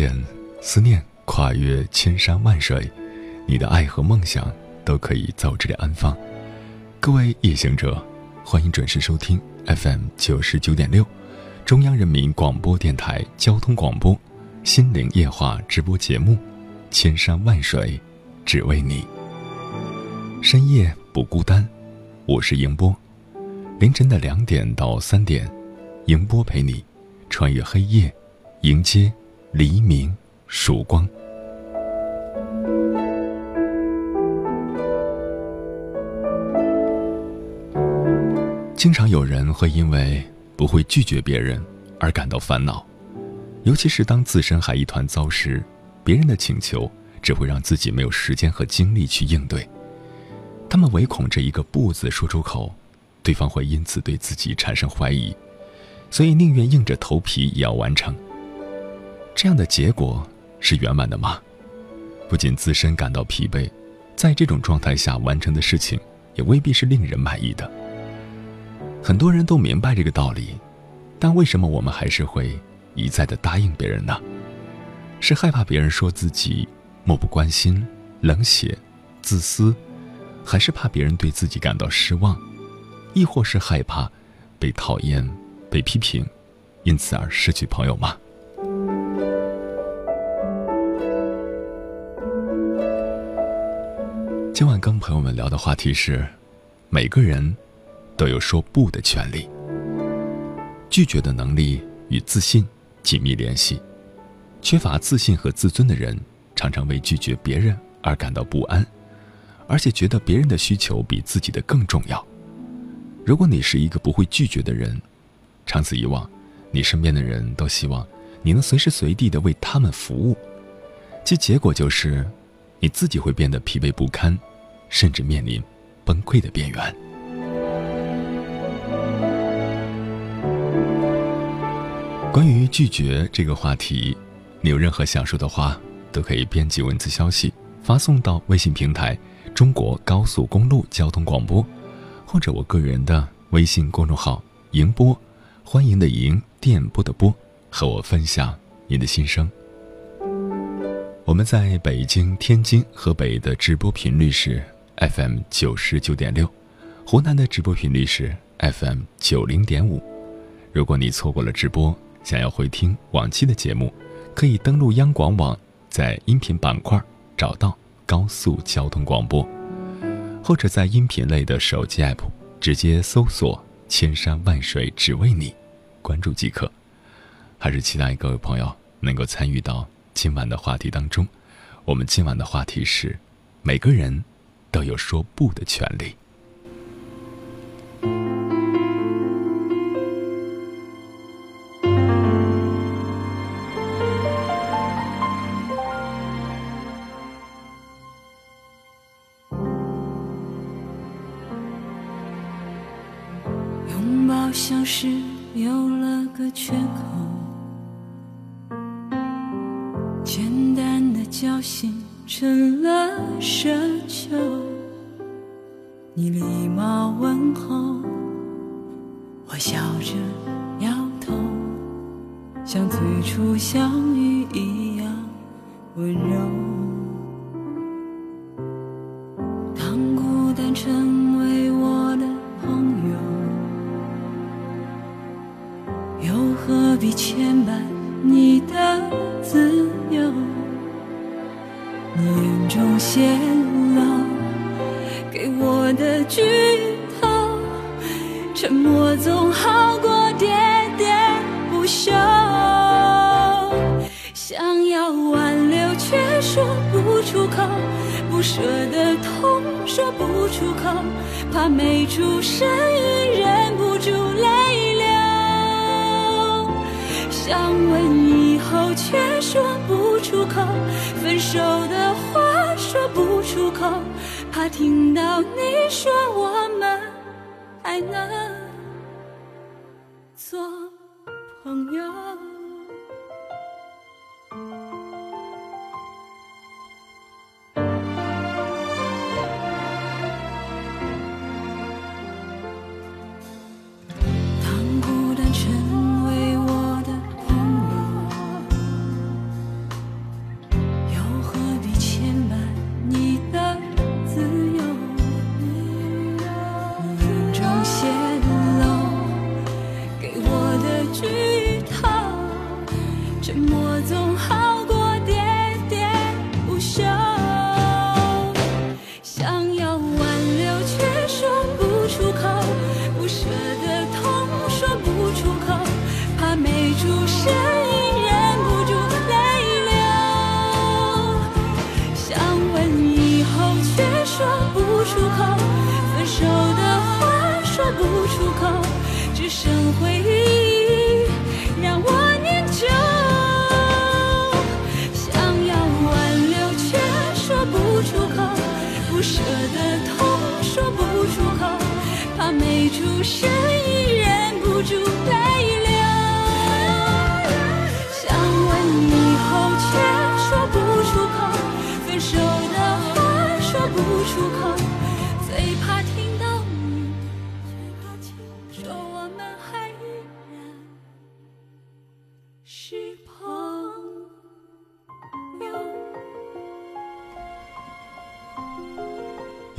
点，思念跨越千山万水，你的爱和梦想都可以在我这里安放。各位夜行者，欢迎准时收听 FM 九十九点六，中央人民广播电台交通广播《心灵夜话》直播节目《千山万水只为你》。深夜不孤单，我是迎波。凌晨的两点到三点，迎波陪你穿越黑夜，迎接。黎明，曙光。经常有人会因为不会拒绝别人而感到烦恼，尤其是当自身还一团糟时，别人的请求只会让自己没有时间和精力去应对。他们唯恐这一个“不”字说出口，对方会因此对自己产生怀疑，所以宁愿硬着头皮也要完成。这样的结果是圆满的吗？不仅自身感到疲惫，在这种状态下完成的事情也未必是令人满意的。很多人都明白这个道理，但为什么我们还是会一再的答应别人呢？是害怕别人说自己漠不关心、冷血、自私，还是怕别人对自己感到失望，亦或是害怕被讨厌、被批评，因此而失去朋友吗？今晚跟朋友们聊的话题是：每个人都有说不的权利。拒绝的能力与自信紧密联系。缺乏自信和自尊的人，常常为拒绝别人而感到不安，而且觉得别人的需求比自己的更重要。如果你是一个不会拒绝的人，长此以往，你身边的人都希望你能随时随地的为他们服务，其结果就是你自己会变得疲惫不堪。甚至面临崩溃的边缘。关于拒绝这个话题，你有任何想说的话，都可以编辑文字消息发送到微信平台“中国高速公路交通广播”，或者我个人的微信公众号“迎波”，欢迎的迎，电波的波，和我分享你的心声。我们在北京、天津、河北的直播频率是。FM 九十九点六，湖南的直播频率是 FM 九零点五。如果你错过了直播，想要回听往期的节目，可以登录央广网，在音频板块找到高速交通广播，或者在音频类的手机 app 直接搜索“千山万水只为你”，关注即可。还是期待各位朋友能够参与到今晚的话题当中。我们今晚的话题是每个人。都有说不的权利。手的话说不出口，怕听到你说我们还能做朋友。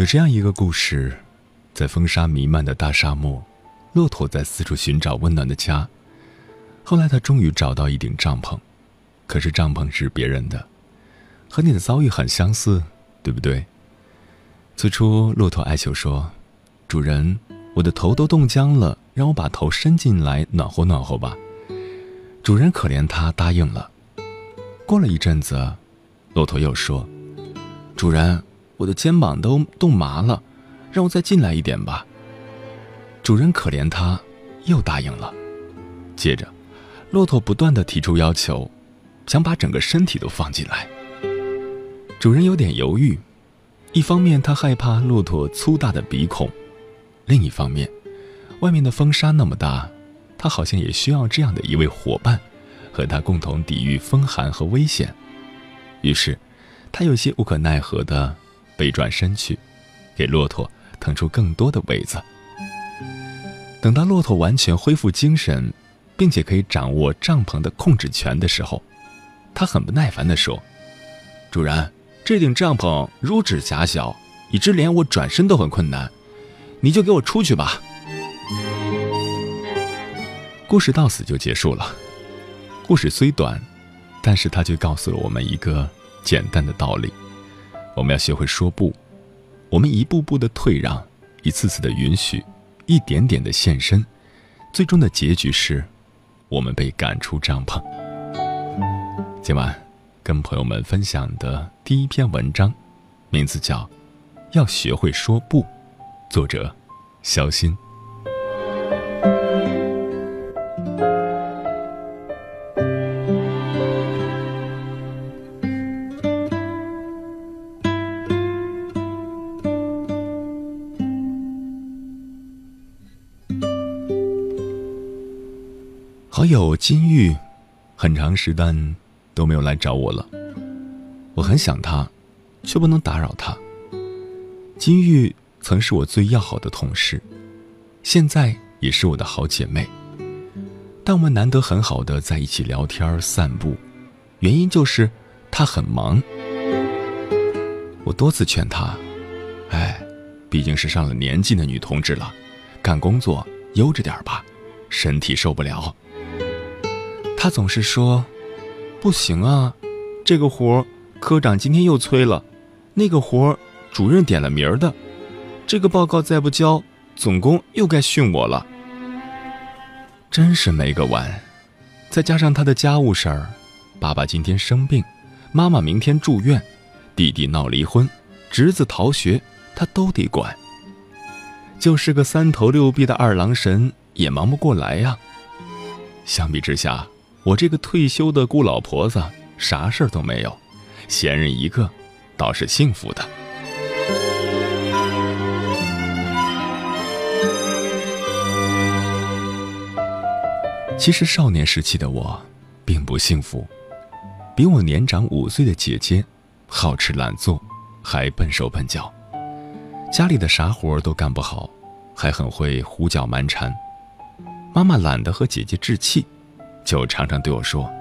有这样一个故事，在风沙弥漫的大沙漠，骆驼在四处寻找温暖的家。后来，他终于找到一顶帐篷，可是帐篷是别人的，和你的遭遇很相似，对不对？最初，骆驼哀求说：“主人，我的头都冻僵了，让我把头伸进来暖和暖和吧。”主人可怜他，答应了。过了一阵子，骆驼又说：“主人。”我的肩膀都冻麻了，让我再进来一点吧。主人可怜他，又答应了。接着，骆驼不断的提出要求，想把整个身体都放进来。主人有点犹豫，一方面他害怕骆驼粗大的鼻孔，另一方面，外面的风沙那么大，他好像也需要这样的一位伙伴，和他共同抵御风寒和危险。于是，他有些无可奈何的。背转身去，给骆驼腾出更多的位子。等到骆驼完全恢复精神，并且可以掌握帐篷的控制权的时候，他很不耐烦地说：“主人，这顶帐篷如此狭小，以致连我转身都很困难，你就给我出去吧。”故事到此就结束了。故事虽短，但是它却告诉了我们一个简单的道理。我们要学会说不，我们一步步的退让，一次次的允许，一点点的献身，最终的结局是，我们被赶出帐篷。今晚跟朋友们分享的第一篇文章，名字叫《要学会说不》，作者肖鑫。金玉，很长时间都没有来找我了。我很想他，却不能打扰他。金玉曾是我最要好的同事，现在也是我的好姐妹。但我们难得很好的在一起聊天散步，原因就是她很忙。我多次劝她，哎，毕竟是上了年纪的女同志了，干工作悠着点吧，身体受不了。他总是说：“不行啊，这个活科长今天又催了，那个活主任点了名儿的，这个报告再不交，总工又该训我了。”真是没个完。再加上他的家务事儿，爸爸今天生病，妈妈明天住院，弟弟闹离婚，侄子逃学，他都得管。就是个三头六臂的二郎神，也忙不过来呀。相比之下，我这个退休的孤老婆子啥事儿都没有，闲人一个，倒是幸福的。其实少年时期的我，并不幸福。比我年长五岁的姐姐，好吃懒做，还笨手笨脚，家里的啥活都干不好，还很会胡搅蛮缠。妈妈懒得和姐姐置气，就常常对我说：“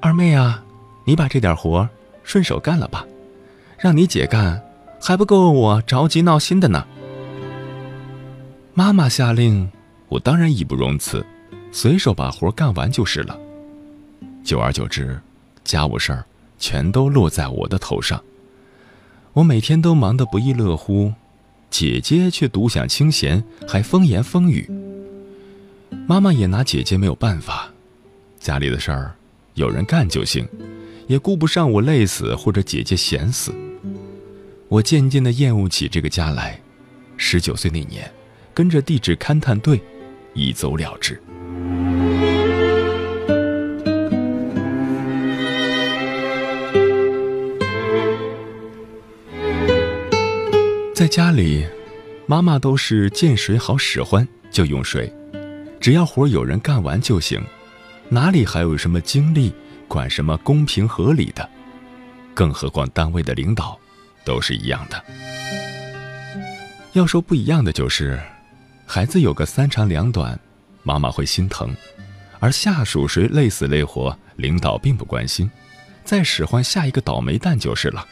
二妹啊，你把这点活顺手干了吧，让你姐干，还不够我着急闹心的呢。”妈妈下令，我当然义不容辞。随手把活干完就是了。久而久之，家务事儿全都落在我的头上。我每天都忙得不亦乐乎，姐姐却独享清闲，还风言风语。妈妈也拿姐姐没有办法，家里的事儿有人干就行，也顾不上我累死或者姐姐闲死。我渐渐地厌恶起这个家来。十九岁那年，跟着地质勘探队一走了之。在家里，妈妈都是见谁好使唤就用谁，只要活有人干完就行，哪里还有什么精力管什么公平合理的？更何况单位的领导都是一样的。要说不一样的就是，孩子有个三长两短，妈妈会心疼；而下属谁累死累活，领导并不关心，再使唤下一个倒霉蛋就是了。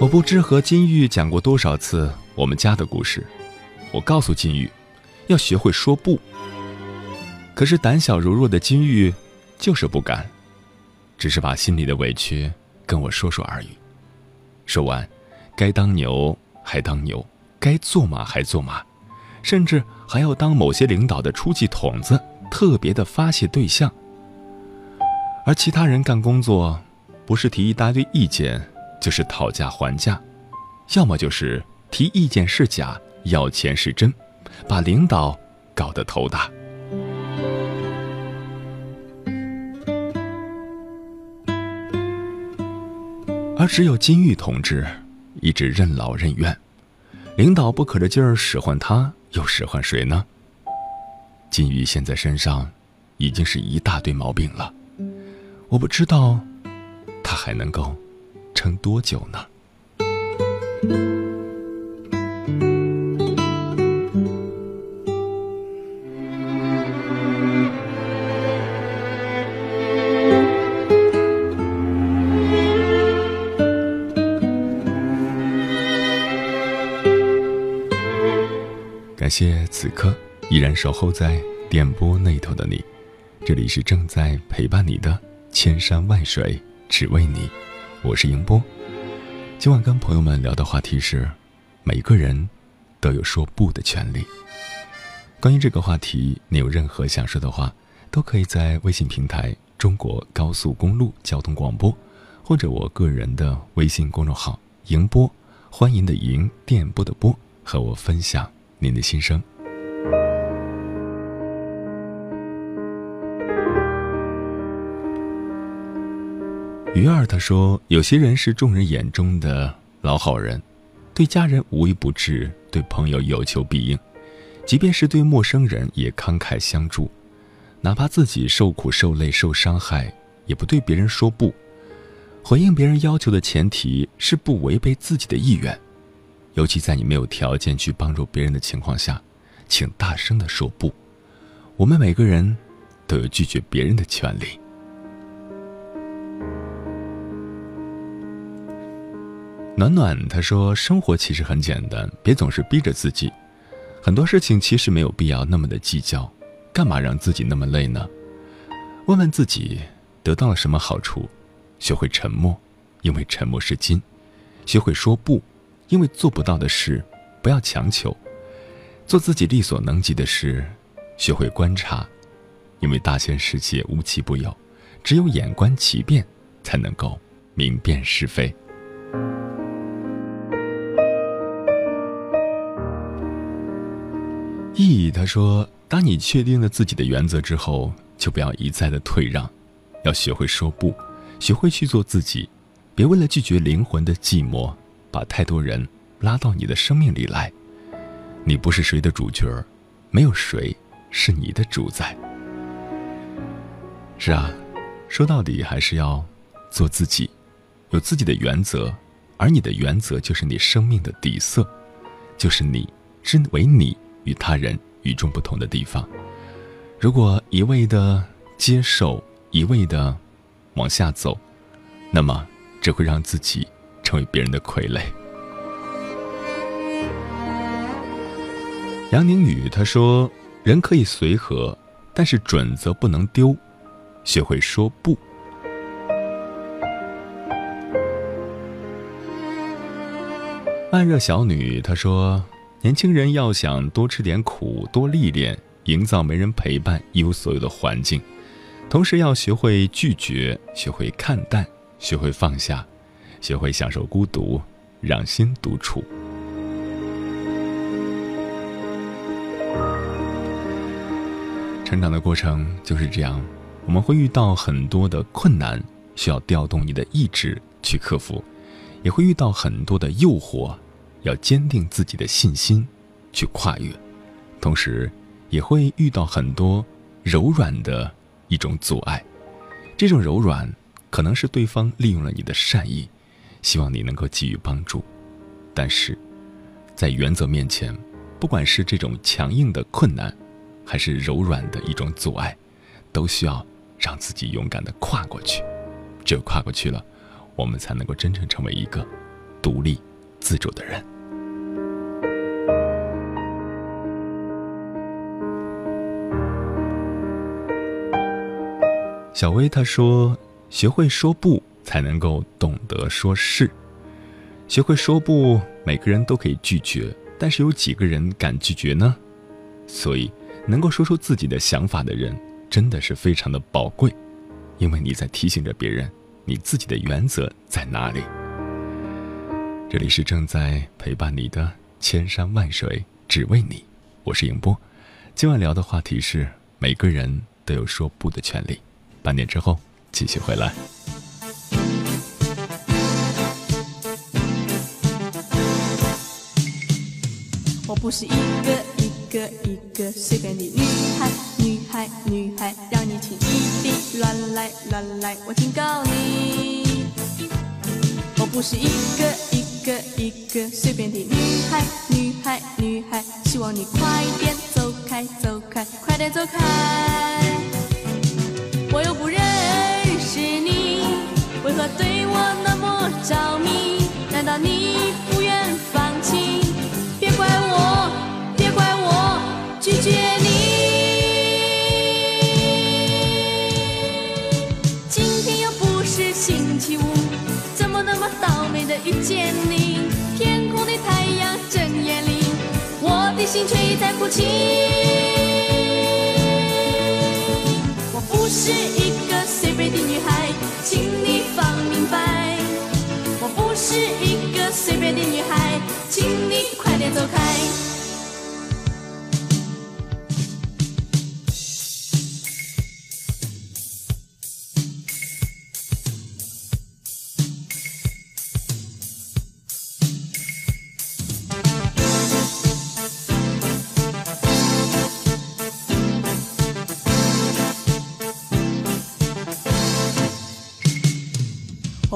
我不知和金玉讲过多少次我们家的故事，我告诉金玉，要学会说不。可是胆小如弱的金玉就是不敢，只是把心里的委屈跟我说说而已。说完，该当牛还当牛，该做马还做马，甚至还要当某些领导的出气筒子，特别的发泄对象。而其他人干工作，不是提一大堆意见。就是讨价还价，要么就是提意见是假，要钱是真，把领导搞得头大。而只有金玉同志一直任劳任怨，领导不可着劲儿使唤他，又使唤谁呢？金玉现在身上已经是一大堆毛病了，我不知道他还能够。撑多久呢？谢此刻依然守候在电波那头的你，这里是正在陪伴你的千山万水，只为你。我是迎波，今晚跟朋友们聊的话题是：每个人都有说不的权利。关于这个话题，你有任何想说的话，都可以在微信平台“中国高速公路交通广播”或者我个人的微信公众号“迎波”，欢迎的迎，电波的波，和我分享您的心声。鱼儿他说：“有些人是众人眼中的老好人，对家人无微不至，对朋友有求必应，即便是对陌生人也慷慨相助，哪怕自己受苦受累受伤害，也不对别人说不。回应别人要求的前提是不违背自己的意愿，尤其在你没有条件去帮助别人的情况下，请大声的说不。我们每个人都有拒绝别人的权利。”暖暖他说：“生活其实很简单，别总是逼着自己。很多事情其实没有必要那么的计较，干嘛让自己那么累呢？问问自己，得到了什么好处？学会沉默，因为沉默是金；学会说不，因为做不到的事不要强求；做自己力所能及的事；学会观察，因为大千世界无奇不有，只有眼观其变，才能够明辨是非。意义他说：“当你确定了自己的原则之后，就不要一再的退让，要学会说不，学会去做自己，别为了拒绝灵魂的寂寞，把太多人拉到你的生命里来。你不是谁的主角，没有谁是你的主宰。是啊，说到底还是要做自己，有自己的原则，而你的原则就是你生命的底色，就是你之为你。”与他人与众不同的地方，如果一味的接受，一味的往下走，那么只会让自己成为别人的傀儡。杨宁宇他说：“人可以随和，但是准则不能丢，学会说不。”慢热小女她说。年轻人要想多吃点苦，多历练，营造没人陪伴、一无所有的环境，同时要学会拒绝，学会看淡，学会放下，学会享受孤独，让心独处。成长的过程就是这样，我们会遇到很多的困难，需要调动你的意志去克服，也会遇到很多的诱惑。要坚定自己的信心，去跨越，同时也会遇到很多柔软的一种阻碍。这种柔软可能是对方利用了你的善意，希望你能够给予帮助。但是，在原则面前，不管是这种强硬的困难，还是柔软的一种阻碍，都需要让自己勇敢的跨过去。只有跨过去了，我们才能够真正成为一个独立自主的人。小薇她说：“学会说不，才能够懂得说是。学会说不，每个人都可以拒绝，但是有几个人敢拒绝呢？所以，能够说出自己的想法的人，真的是非常的宝贵，因为你在提醒着别人，你自己的原则在哪里。”这里是正在陪伴你的千山万水，只为你。我是影波，今晚聊的话题是：每个人都有说不的权利。半点之后继续回来。我不是一个一个一个随便的女孩，女孩女孩，让你轻易的乱来乱来，我警告你。我不是一个一个一个随便的女孩，女孩女孩，希望你快点走开走开，快点走开。我又不认识你，为何对我那么着迷？难道你遇见你？天空的太阳正艳丽，我的心却已在哭泣。我不是一个随便的女孩，请你放明白。我不是一个随便的女孩，请你快点走开。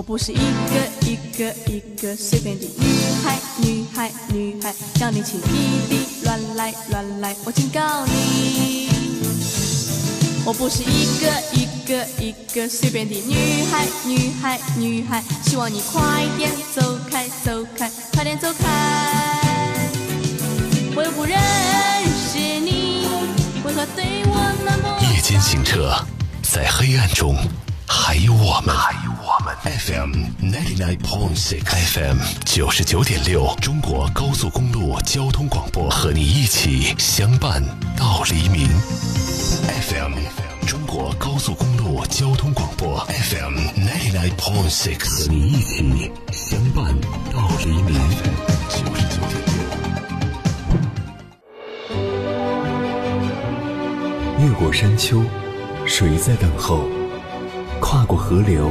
不是一个一个一个随便的女孩，女孩女孩，让你轻易地乱来乱来，我警告你。我不是一个一个一个随便的女孩，女孩女孩，希望你快点走开走开，快点走开。我又不认识你，为何对我？在黑暗中还有我们。我们。FM ninety nine point six，FM 九十九点六，中国高速公路交通广播，和你一起相伴到黎明。FM 中国高速公路交通广播，FM ninety nine point six，和你一起相伴到黎明。九十九点六。越过山丘，谁在等候？跨过河流，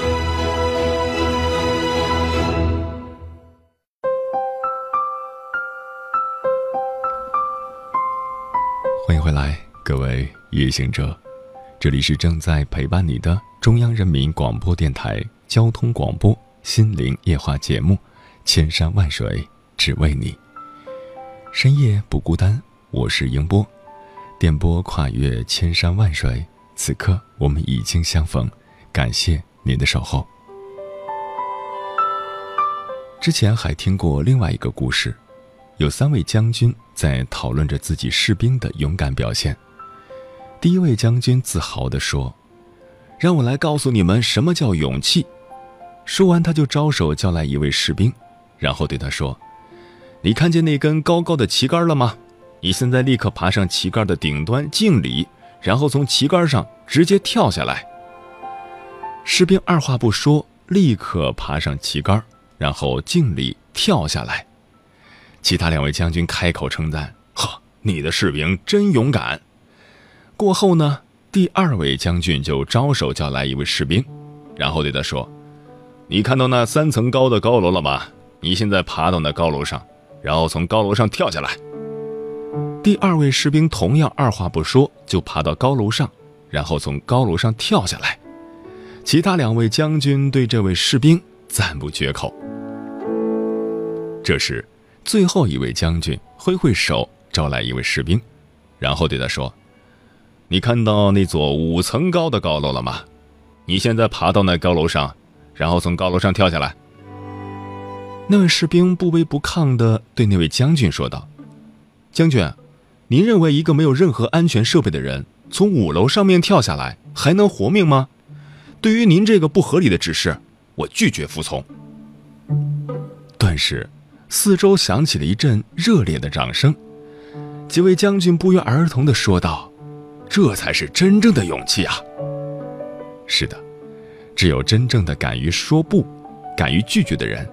来，各位夜行者，这里是正在陪伴你的中央人民广播电台交通广播心灵夜话节目《千山万水只为你》，深夜不孤单，我是英波，电波跨越千山万水，此刻我们已经相逢，感谢您的守候。之前还听过另外一个故事，有三位将军在讨论着自己士兵的勇敢表现。第一位将军自豪地说：“让我来告诉你们什么叫勇气。”说完，他就招手叫来一位士兵，然后对他说：“你看见那根高高的旗杆了吗？你现在立刻爬上旗杆的顶端敬礼，然后从旗杆上直接跳下来。”士兵二话不说，立刻爬上旗杆。然后敬礼，跳下来。其他两位将军开口称赞：“呵，你的士兵真勇敢。”过后呢，第二位将军就招手叫来一位士兵，然后对他说：“你看到那三层高的高楼了吗？你现在爬到那高楼上，然后从高楼上跳下来。”第二位士兵同样二话不说就爬到高楼上，然后从高楼上跳下来。其他两位将军对这位士兵赞不绝口。这时，最后一位将军挥挥手，招来一位士兵，然后对他说：“你看到那座五层高的高楼了吗？你现在爬到那高楼上，然后从高楼上跳下来。”那位士兵不卑不亢地对那位将军说道：“将军，您认为一个没有任何安全设备的人从五楼上面跳下来还能活命吗？对于您这个不合理的指示，我拒绝服从。”顿时。四周响起了一阵热烈的掌声，几位将军不约而同地说道：“这才是真正的勇气啊！”是的，只有真正的敢于说不、敢于拒绝的人，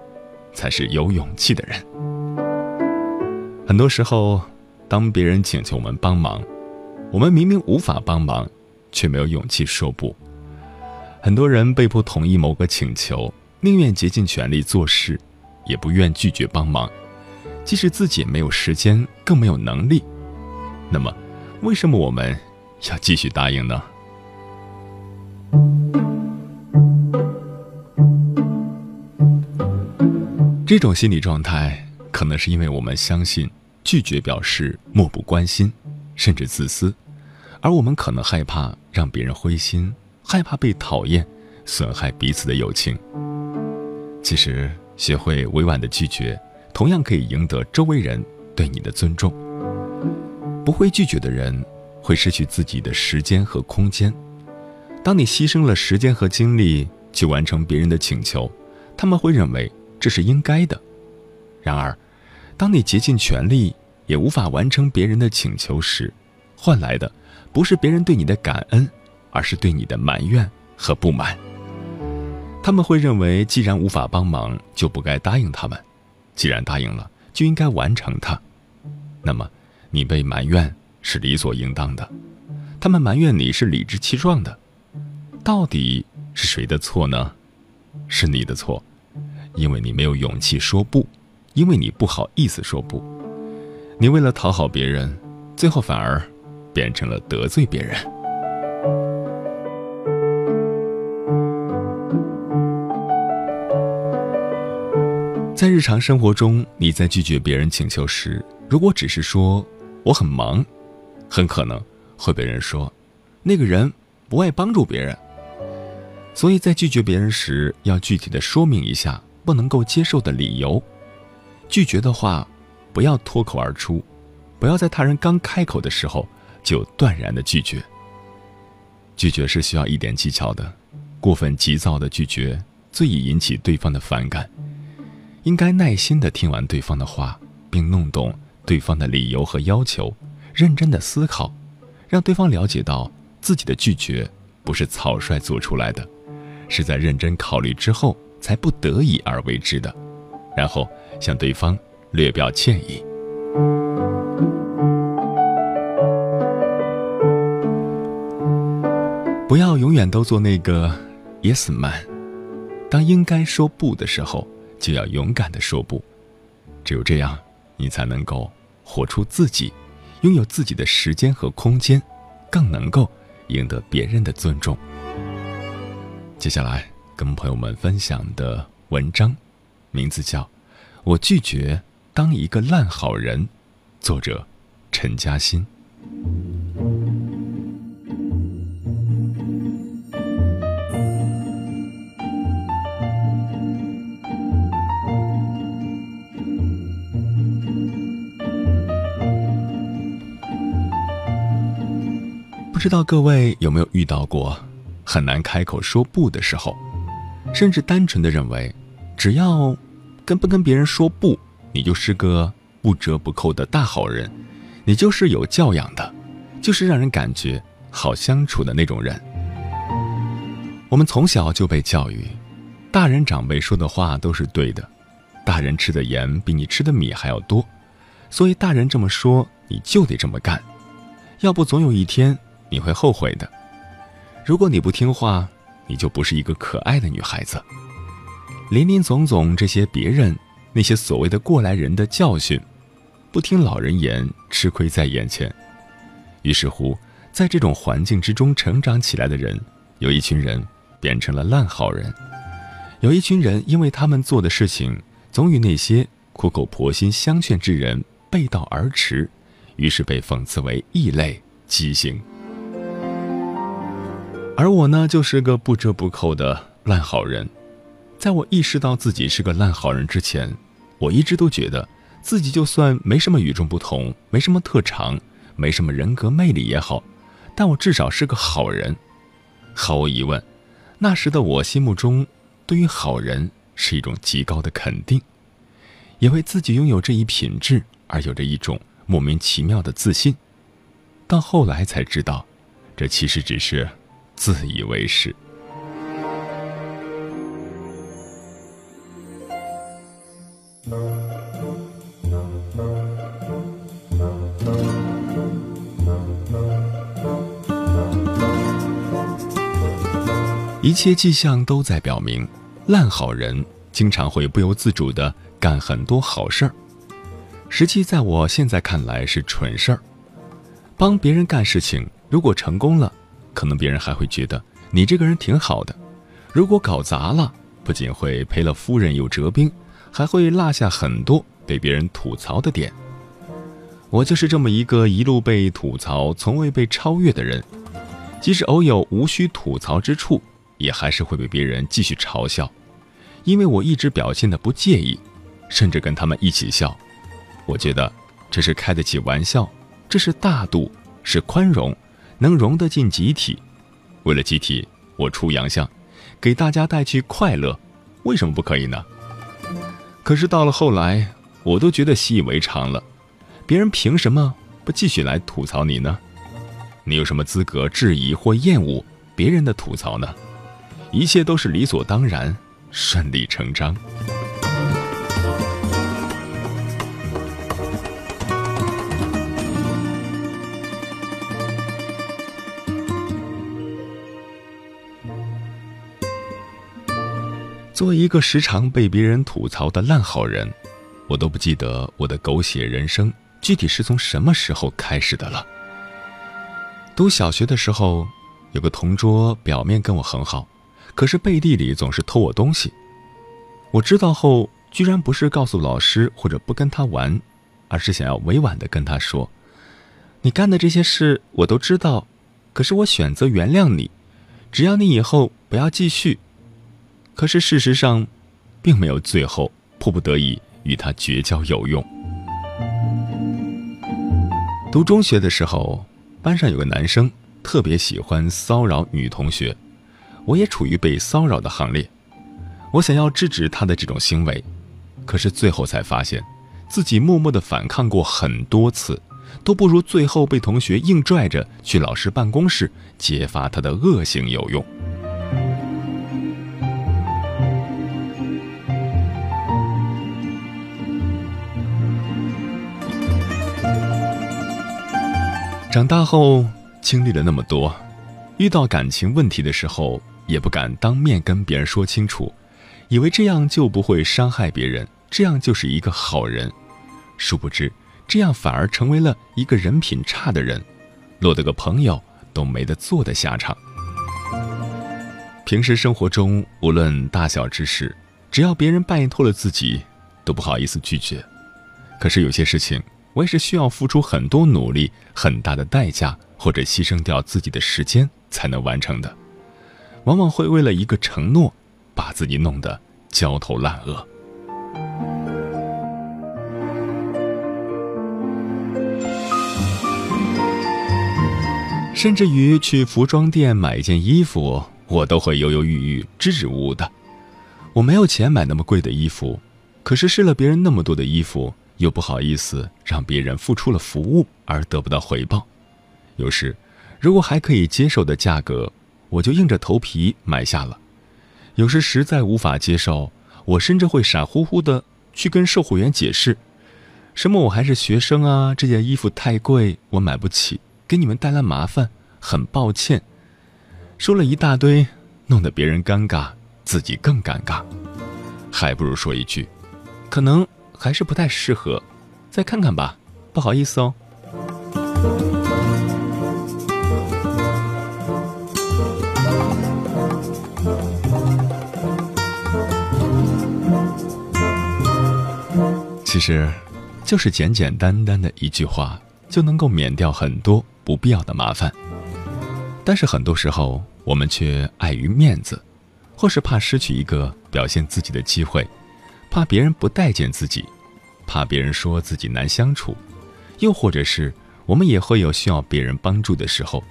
才是有勇气的人。很多时候，当别人请求我们帮忙，我们明明无法帮忙，却没有勇气说不。很多人被迫同意某个请求，宁愿竭尽全力做事。也不愿拒绝帮忙，即使自己没有时间，更没有能力。那么，为什么我们要继续答应呢？这种心理状态，可能是因为我们相信拒绝表示漠不关心，甚至自私，而我们可能害怕让别人灰心，害怕被讨厌，损害彼此的友情。其实。学会委婉的拒绝，同样可以赢得周围人对你的尊重。不会拒绝的人，会失去自己的时间和空间。当你牺牲了时间和精力去完成别人的请求，他们会认为这是应该的。然而，当你竭尽全力也无法完成别人的请求时，换来的不是别人对你的感恩，而是对你的埋怨和不满。他们会认为，既然无法帮忙，就不该答应他们；既然答应了，就应该完成它。那么，你被埋怨是理所应当的，他们埋怨你是理直气壮的。到底是谁的错呢？是你的错，因为你没有勇气说不，因为你不好意思说不。你为了讨好别人，最后反而变成了得罪别人。在日常生活中，你在拒绝别人请求时，如果只是说我很忙，很可能会被人说那个人不爱帮助别人。所以在拒绝别人时，要具体的说明一下不能够接受的理由。拒绝的话，不要脱口而出，不要在他人刚开口的时候就断然的拒绝。拒绝是需要一点技巧的，过分急躁的拒绝最易引起对方的反感。应该耐心的听完对方的话，并弄懂对方的理由和要求，认真的思考，让对方了解到自己的拒绝不是草率做出来的，是在认真考虑之后才不得已而为之的，然后向对方略表歉意。不要永远都做那个 yes man，当应该说不的时候。就要勇敢的说不，只有这样，你才能够活出自己，拥有自己的时间和空间，更能够赢得别人的尊重。接下来跟朋友们分享的文章，名字叫《我拒绝当一个烂好人》，作者陈嘉欣。不知道各位有没有遇到过很难开口说不的时候，甚至单纯的认为，只要跟不跟别人说不，你就是个不折不扣的大好人，你就是有教养的，就是让人感觉好相处的那种人。我们从小就被教育，大人长辈说的话都是对的，大人吃的盐比你吃的米还要多，所以大人这么说你就得这么干，要不总有一天。你会后悔的。如果你不听话，你就不是一个可爱的女孩子。林林总总这些别人那些所谓的过来人的教训，不听老人言，吃亏在眼前。于是乎，在这种环境之中成长起来的人，有一群人变成了烂好人，有一群人因为他们做的事情总与那些苦口婆心相劝之人背道而驰，于是被讽刺为异类畸形。而我呢，就是个不折不扣的烂好人。在我意识到自己是个烂好人之前，我一直都觉得自己就算没什么与众不同，没什么特长，没什么人格魅力也好，但我至少是个好人。毫无疑问，那时的我心目中，对于好人是一种极高的肯定，也为自己拥有这一品质而有着一种莫名其妙的自信。到后来才知道，这其实只是。自以为是。一切迹象都在表明，烂好人经常会不由自主的干很多好事儿，实际在我现在看来是蠢事儿。帮别人干事情，如果成功了。可能别人还会觉得你这个人挺好的，如果搞砸了，不仅会赔了夫人又折兵，还会落下很多被别人吐槽的点。我就是这么一个一路被吐槽，从未被超越的人，即使偶有无需吐槽之处，也还是会被别人继续嘲笑，因为我一直表现的不介意，甚至跟他们一起笑。我觉得这是开得起玩笑，这是大度，是宽容。能融得进集体，为了集体，我出洋相，给大家带去快乐，为什么不可以呢？可是到了后来，我都觉得习以为常了，别人凭什么不继续来吐槽你呢？你有什么资格质疑或厌恶别人的吐槽呢？一切都是理所当然，顺理成章。作为一个时常被别人吐槽的烂好人，我都不记得我的狗血人生具体是从什么时候开始的了。读小学的时候，有个同桌，表面跟我很好，可是背地里总是偷我东西。我知道后，居然不是告诉老师或者不跟他玩，而是想要委婉的跟他说：“你干的这些事我都知道，可是我选择原谅你，只要你以后不要继续。”可是事实上，并没有最后迫不得已与他绝交有用。读中学的时候，班上有个男生特别喜欢骚扰女同学，我也处于被骚扰的行列。我想要制止他的这种行为，可是最后才发现，自己默默的反抗过很多次，都不如最后被同学硬拽着去老师办公室揭发他的恶行有用。长大后经历了那么多，遇到感情问题的时候，也不敢当面跟别人说清楚，以为这样就不会伤害别人，这样就是一个好人。殊不知，这样反而成为了一个人品差的人，落得个朋友都没得做的下场。平时生活中，无论大小之事，只要别人拜托了自己，都不好意思拒绝。可是有些事情，我也是需要付出很多努力、很大的代价，或者牺牲掉自己的时间才能完成的，往往会为了一个承诺，把自己弄得焦头烂额。甚至于去服装店买一件衣服，我都会犹犹豫豫、支支吾吾的。我没有钱买那么贵的衣服，可是试了别人那么多的衣服。又不好意思让别人付出了服务而得不到回报，有时，如果还可以接受的价格，我就硬着头皮买下了；有时实在无法接受，我甚至会傻乎乎的去跟售货员解释：“什么我还是学生啊，这件衣服太贵，我买不起，给你们带来麻烦，很抱歉。”说了一大堆，弄得别人尴尬，自己更尴尬，还不如说一句：“可能。”还是不太适合，再看看吧，不好意思哦。其实，就是简简单单的一句话，就能够免掉很多不必要的麻烦。但是很多时候，我们却碍于面子，或是怕失去一个表现自己的机会。怕别人不待见自己，怕别人说自己难相处，又或者是我们也会有需要别人帮助的时候，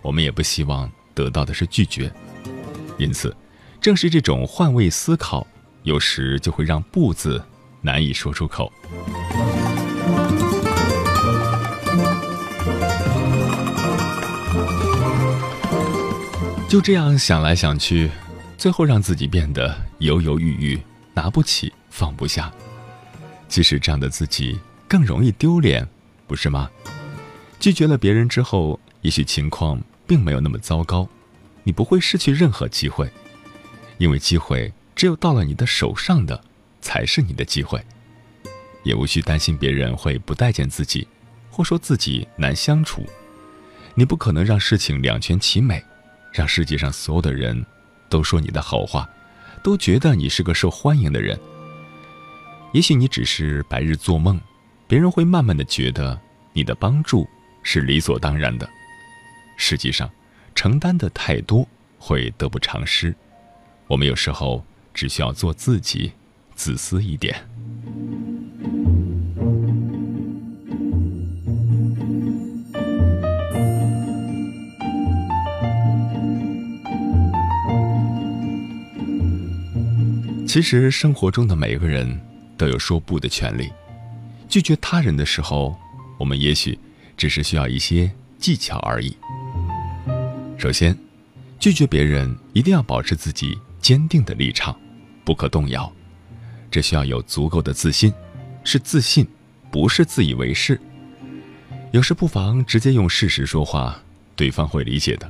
我们也不希望得到的是拒绝。因此，正是这种换位思考，有时就会让“不”字难以说出口。就这样想来想去，最后让自己变得犹犹豫豫，拿不起。放不下，即使这样的自己更容易丢脸，不是吗？拒绝了别人之后，也许情况并没有那么糟糕，你不会失去任何机会，因为机会只有到了你的手上的，才是你的机会，也无需担心别人会不待见自己，或说自己难相处。你不可能让事情两全其美，让世界上所有的人都说你的好话，都觉得你是个受欢迎的人。也许你只是白日做梦，别人会慢慢的觉得你的帮助是理所当然的。实际上，承担的太多会得不偿失。我们有时候只需要做自己，自私一点。其实生活中的每个人。都有说不的权利。拒绝他人的时候，我们也许只是需要一些技巧而已。首先，拒绝别人一定要保持自己坚定的立场，不可动摇。这需要有足够的自信，是自信，不是自以为是。有时不妨直接用事实说话，对方会理解的。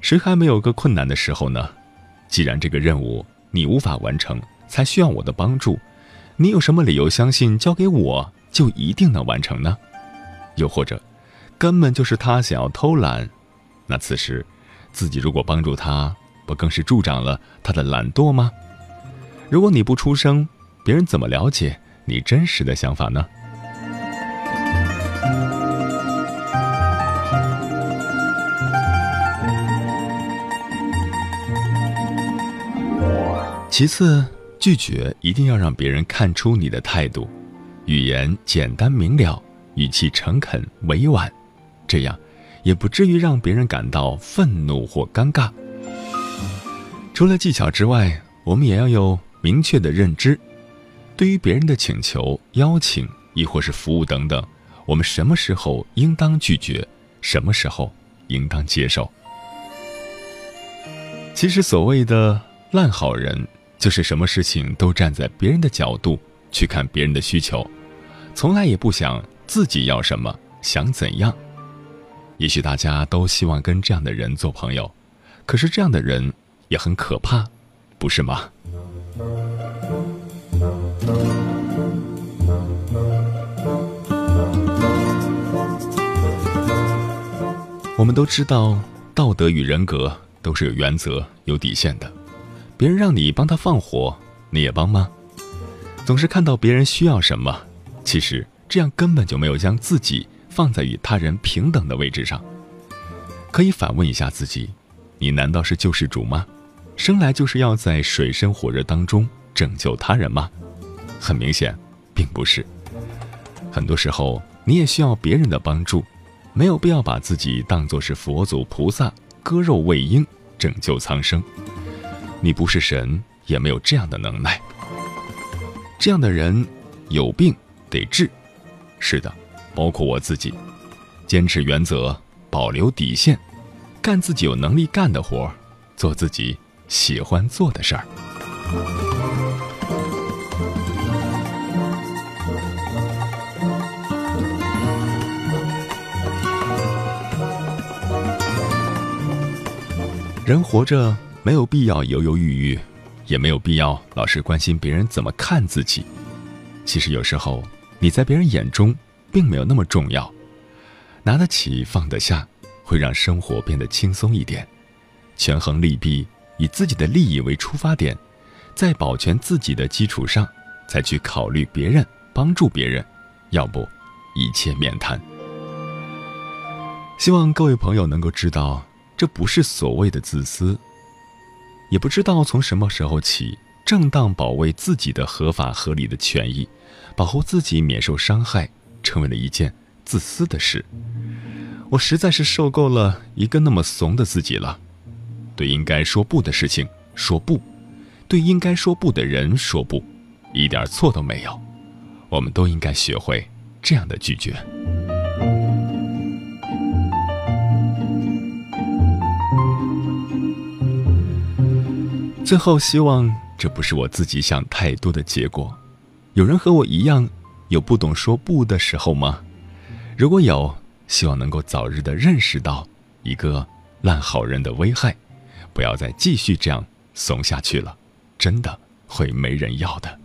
谁还没有个困难的时候呢？既然这个任务你无法完成，才需要我的帮助。你有什么理由相信交给我就一定能完成呢？又或者，根本就是他想要偷懒，那此时自己如果帮助他，不更是助长了他的懒惰吗？如果你不出声，别人怎么了解你真实的想法呢？其次，拒绝一定要让别人看出你的态度，语言简单明了，语气诚恳委婉，这样也不至于让别人感到愤怒或尴尬。除了技巧之外，我们也要有明确的认知，对于别人的请求、邀请，亦或是服务等等，我们什么时候应当拒绝，什么时候应当接受。其实，所谓的烂好人。就是什么事情都站在别人的角度去看别人的需求，从来也不想自己要什么，想怎样。也许大家都希望跟这样的人做朋友，可是这样的人也很可怕，不是吗？我们都知道，道德与人格都是有原则、有底线的。别人让你帮他放火，你也帮吗？总是看到别人需要什么，其实这样根本就没有将自己放在与他人平等的位置上。可以反问一下自己：你难道是救世主吗？生来就是要在水深火热当中拯救他人吗？很明显，并不是。很多时候，你也需要别人的帮助，没有必要把自己当作是佛祖菩萨，割肉喂鹰，拯救苍生。你不是神，也没有这样的能耐。这样的人有病得治，是的，包括我自己，坚持原则，保留底线，干自己有能力干的活做自己喜欢做的事儿。人活着。没有必要犹犹豫豫，也没有必要老是关心别人怎么看自己。其实有时候你在别人眼中并没有那么重要，拿得起放得下，会让生活变得轻松一点。权衡利弊，以自己的利益为出发点，在保全自己的基础上，再去考虑别人，帮助别人，要不一切免谈。希望各位朋友能够知道，这不是所谓的自私。也不知道从什么时候起，正当保卫自己的合法合理的权益，保护自己免受伤害，成为了一件自私的事。我实在是受够了一个那么怂的自己了。对应该说不的事情说不，对应该说不的人说不，一点错都没有。我们都应该学会这样的拒绝。最后，希望这不是我自己想太多的结果。有人和我一样，有不懂说不的时候吗？如果有，希望能够早日的认识到一个烂好人的危害，不要再继续这样怂下去了，真的会没人要的。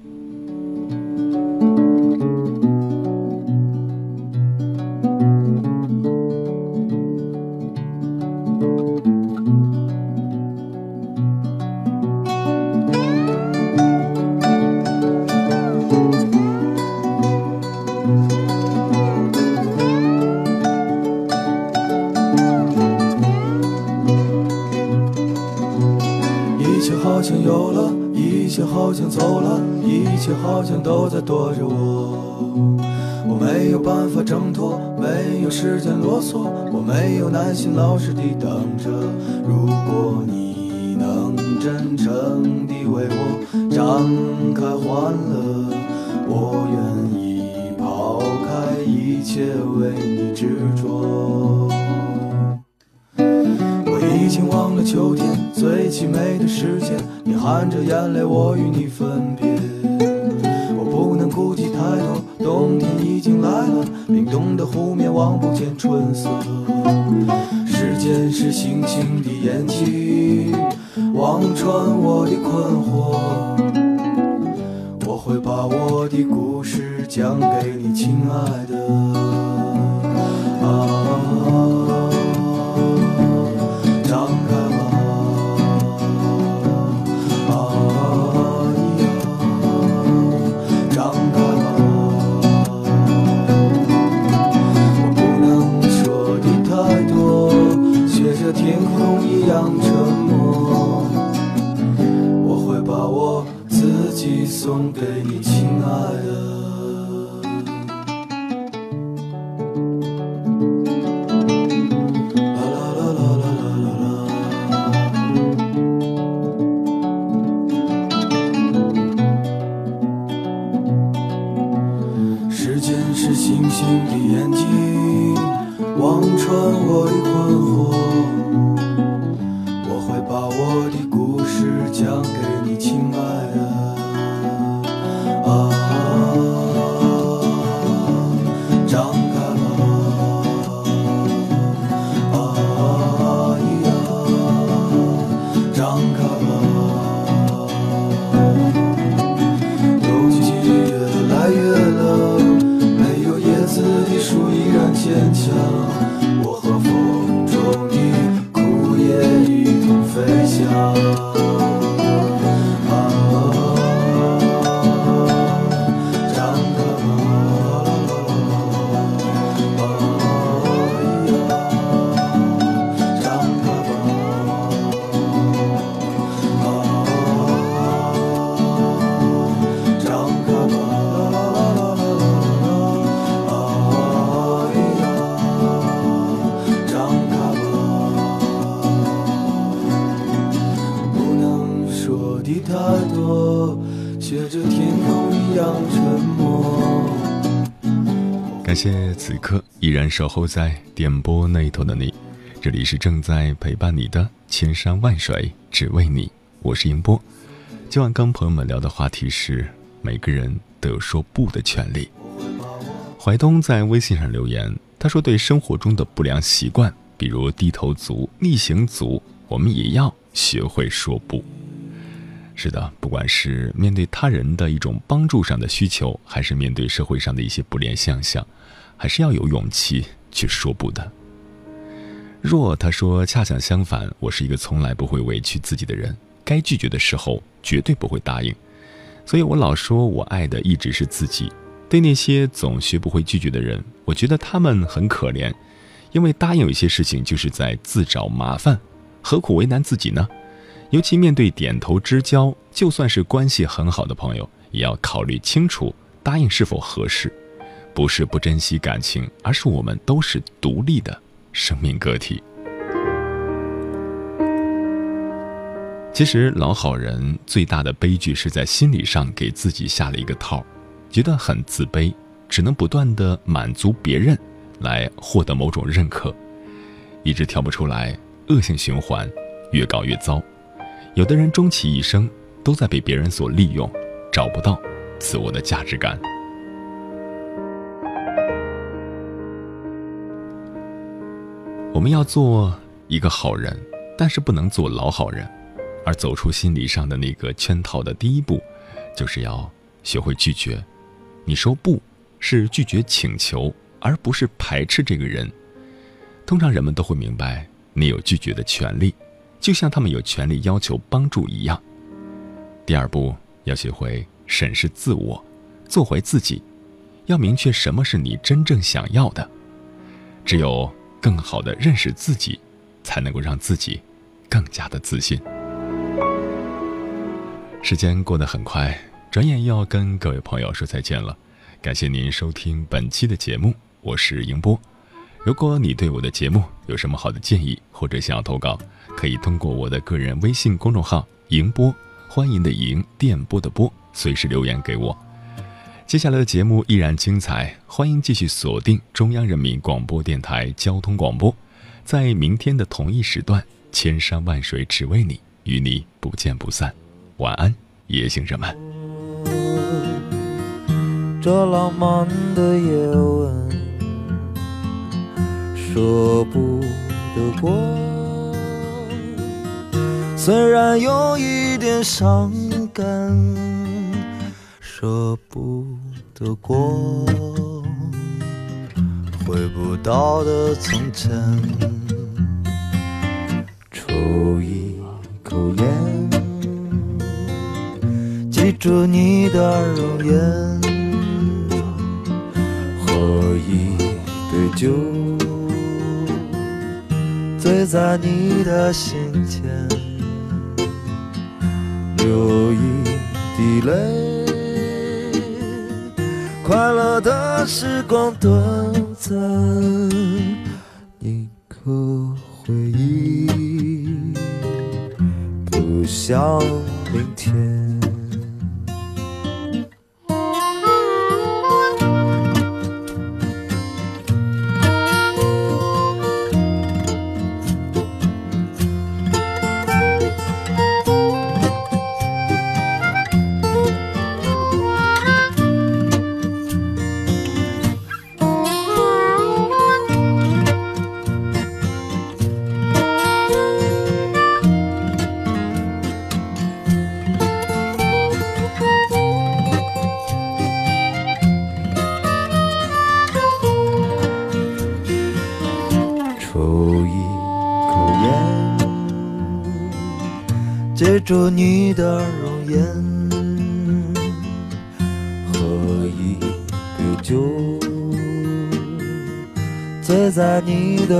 好像都在躲着我，我没有办法挣脱，没有时间啰嗦，我没有耐心老实地等着。如果你能真诚地为我展开欢乐，我愿意抛开一切为你执着。我已经忘了秋天最凄美的时间，你含着眼泪，我与你分别。冬天已经来了，冰冻的湖面望不见春色。时间是星星的眼睛，望穿我的困惑。我会把我的故事讲给你，亲爱的。啊。送给你，守候在点播那头的你，这里是正在陪伴你的千山万水只为你，我是英波。今晚跟朋友们聊的话题是：每个人都有说不的权利。怀东在微信上留言，他说：“对生活中的不良习惯，比如低头族、逆行族，我们也要学会说不。”是的，不管是面对他人的一种帮助上的需求，还是面对社会上的一些不良现象。还是要有勇气去说不的。若他说恰恰相反，我是一个从来不会委屈自己的人，该拒绝的时候绝对不会答应，所以我老说我爱的一直是自己。对那些总学不会拒绝的人，我觉得他们很可怜，因为答应有些事情就是在自找麻烦，何苦为难自己呢？尤其面对点头之交，就算是关系很好的朋友，也要考虑清楚答应是否合适。不是不珍惜感情，而是我们都是独立的生命个体。其实，老好人最大的悲剧是在心理上给自己下了一个套，觉得很自卑，只能不断的满足别人，来获得某种认可，一直跳不出来，恶性循环，越搞越糟。有的人终其一生都在被别人所利用，找不到自我的价值感。我们要做一个好人，但是不能做老好人。而走出心理上的那个圈套的第一步，就是要学会拒绝。你说不是拒绝请求，而不是排斥这个人。通常人们都会明白，你有拒绝的权利，就像他们有权利要求帮助一样。第二步，要学会审视自我，做回自己，要明确什么是你真正想要的。只有。更好的认识自己，才能够让自己更加的自信。时间过得很快，转眼又要跟各位朋友说再见了。感谢您收听本期的节目，我是迎波。如果你对我的节目有什么好的建议，或者想要投稿，可以通过我的个人微信公众号“迎波”，欢迎的迎，电波的波，随时留言给我。接下来的节目依然精彩，欢迎继续锁定中央人民广播电台交通广播，在明天的同一时段，千山万水只为你，与你不见不散。晚安，夜行人们。这浪漫的夜晚，舍不得过，虽然有一点伤感。舍不得过回不到的从前，抽一口烟，记住你的容颜，喝一杯酒，醉在你的心间，流一滴泪。快乐的时光短暂，一颗回忆，不想明天。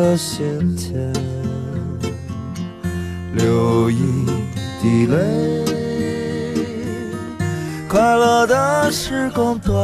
的心田，流一滴泪，快乐的时光短